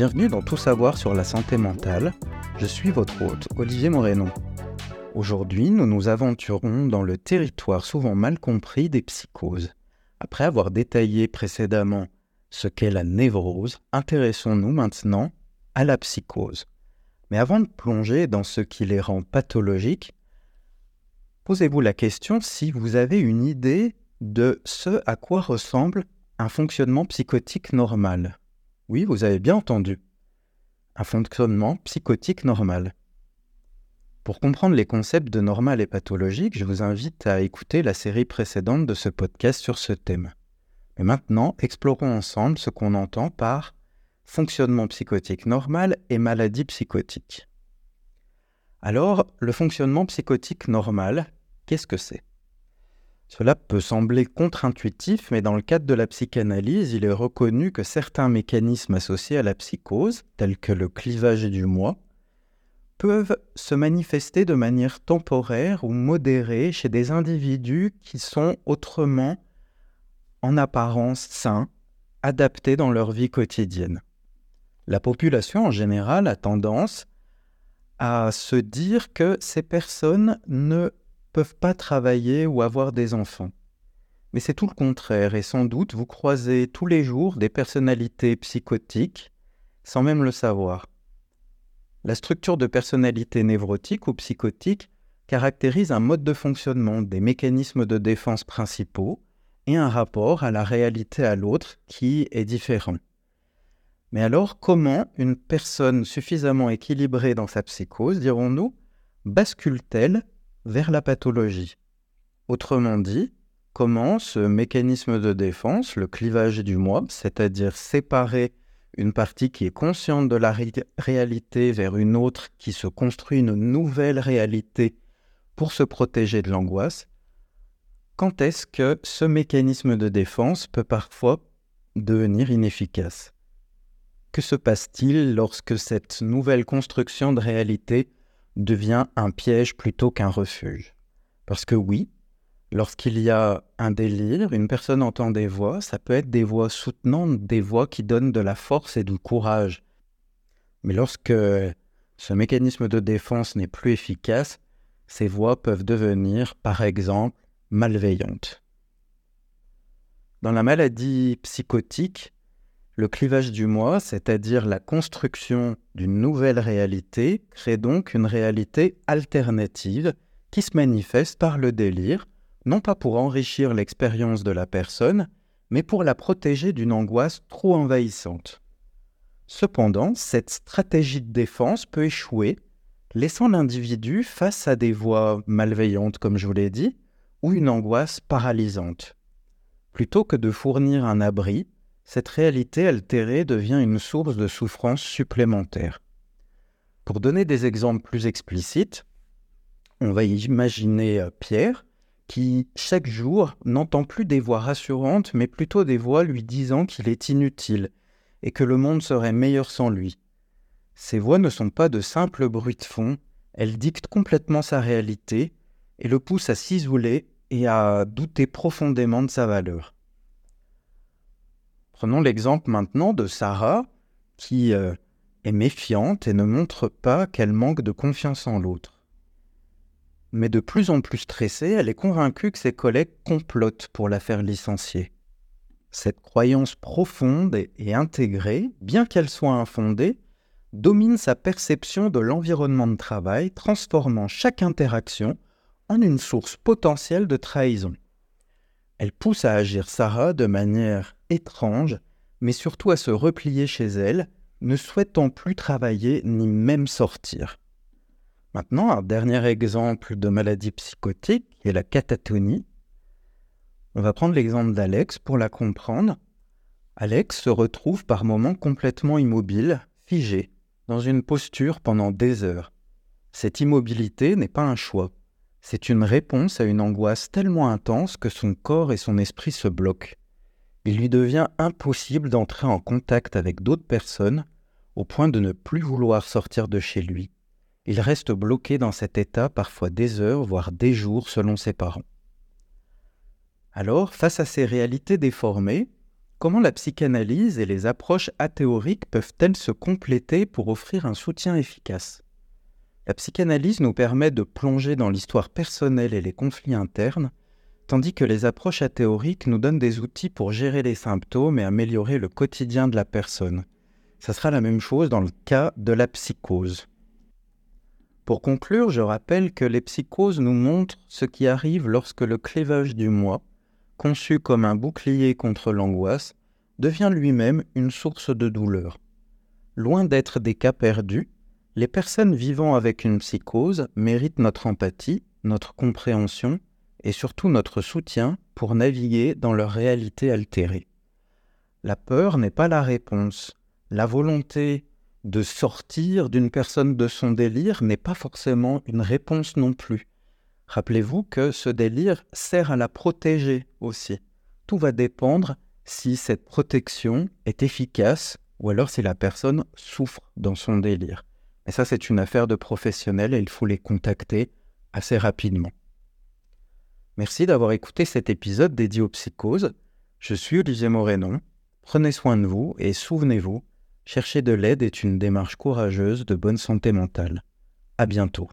Bienvenue dans Tout savoir sur la santé mentale. Je suis votre hôte, Olivier Moreno. Aujourd'hui, nous nous aventurons dans le territoire souvent mal compris des psychoses. Après avoir détaillé précédemment ce qu'est la névrose, intéressons-nous maintenant à la psychose. Mais avant de plonger dans ce qui les rend pathologiques, posez-vous la question si vous avez une idée de ce à quoi ressemble un fonctionnement psychotique normal. Oui, vous avez bien entendu. Un fonctionnement psychotique normal. Pour comprendre les concepts de normal et pathologique, je vous invite à écouter la série précédente de ce podcast sur ce thème. Mais maintenant, explorons ensemble ce qu'on entend par fonctionnement psychotique normal et maladie psychotique. Alors, le fonctionnement psychotique normal, qu'est-ce que c'est? Cela peut sembler contre-intuitif, mais dans le cadre de la psychanalyse, il est reconnu que certains mécanismes associés à la psychose, tels que le clivage du moi, peuvent se manifester de manière temporaire ou modérée chez des individus qui sont autrement, en apparence, sains, adaptés dans leur vie quotidienne. La population en général a tendance à se dire que ces personnes ne peuvent pas travailler ou avoir des enfants. Mais c'est tout le contraire, et sans doute vous croisez tous les jours des personnalités psychotiques sans même le savoir. La structure de personnalité névrotique ou psychotique caractérise un mode de fonctionnement, des mécanismes de défense principaux et un rapport à la réalité à l'autre qui est différent. Mais alors, comment une personne suffisamment équilibrée dans sa psychose, dirons-nous, bascule-t-elle vers la pathologie. Autrement dit, comment ce mécanisme de défense, le clivage du moi, c'est-à-dire séparer une partie qui est consciente de la réalité vers une autre qui se construit une nouvelle réalité pour se protéger de l'angoisse, quand est-ce que ce mécanisme de défense peut parfois devenir inefficace? Que se passe-t-il lorsque cette nouvelle construction de réalité devient un piège plutôt qu'un refuge Parce que oui, lorsqu'il y a un délire, une personne entend des voix, ça peut être des voix soutenantes, des voix qui donnent de la force et du courage. Mais lorsque ce mécanisme de défense n'est plus efficace, ces voix peuvent devenir, par exemple, malveillantes. Dans la maladie psychotique, le clivage du moi, c'est-à-dire la construction d'une nouvelle réalité, crée donc une réalité alternative qui se manifeste par le délire, non pas pour enrichir l'expérience de la personne, mais pour la protéger d'une angoisse trop envahissante. Cependant, cette stratégie de défense peut échouer, laissant l'individu face à des voix malveillantes, comme je vous l'ai dit, ou une angoisse paralysante. Plutôt que de fournir un abri, cette réalité altérée devient une source de souffrance supplémentaire. Pour donner des exemples plus explicites, on va imaginer euh, Pierre qui, chaque jour, n'entend plus des voix rassurantes, mais plutôt des voix lui disant qu'il est inutile et que le monde serait meilleur sans lui. Ces voix ne sont pas de simples bruits de fond, elles dictent complètement sa réalité et le poussent à s'isoler et à douter profondément de sa valeur. Prenons l'exemple maintenant de Sarah, qui euh, est méfiante et ne montre pas qu'elle manque de confiance en l'autre. Mais de plus en plus stressée, elle est convaincue que ses collègues complotent pour la faire licencier. Cette croyance profonde et intégrée, bien qu'elle soit infondée, domine sa perception de l'environnement de travail, transformant chaque interaction en une source potentielle de trahison. Elle pousse à agir Sarah de manière étrange, mais surtout à se replier chez elle, ne souhaitant plus travailler ni même sortir. Maintenant, un dernier exemple de maladie psychotique est la catatonie. On va prendre l'exemple d'Alex pour la comprendre. Alex se retrouve par moments complètement immobile, figé, dans une posture pendant des heures. Cette immobilité n'est pas un choix. C'est une réponse à une angoisse tellement intense que son corps et son esprit se bloquent. Il lui devient impossible d'entrer en contact avec d'autres personnes au point de ne plus vouloir sortir de chez lui. Il reste bloqué dans cet état parfois des heures, voire des jours selon ses parents. Alors, face à ces réalités déformées, Comment la psychanalyse et les approches athéoriques peuvent-elles se compléter pour offrir un soutien efficace? La psychanalyse nous permet de plonger dans l'histoire personnelle et les conflits internes, tandis que les approches athéoriques nous donnent des outils pour gérer les symptômes et améliorer le quotidien de la personne. Ça sera la même chose dans le cas de la psychose. Pour conclure, je rappelle que les psychoses nous montrent ce qui arrive lorsque le clivage du moi, conçu comme un bouclier contre l'angoisse, devient lui-même une source de douleur. Loin d'être des cas perdus, les personnes vivant avec une psychose méritent notre empathie, notre compréhension et surtout notre soutien pour naviguer dans leur réalité altérée. La peur n'est pas la réponse. La volonté de sortir d'une personne de son délire n'est pas forcément une réponse non plus. Rappelez-vous que ce délire sert à la protéger aussi. Tout va dépendre si cette protection est efficace ou alors si la personne souffre dans son délire. Et ça, c'est une affaire de professionnels et il faut les contacter assez rapidement. Merci d'avoir écouté cet épisode dédié aux psychoses. Je suis Olivier Morénon. Prenez soin de vous et souvenez-vous, chercher de l'aide est une démarche courageuse de bonne santé mentale. À bientôt.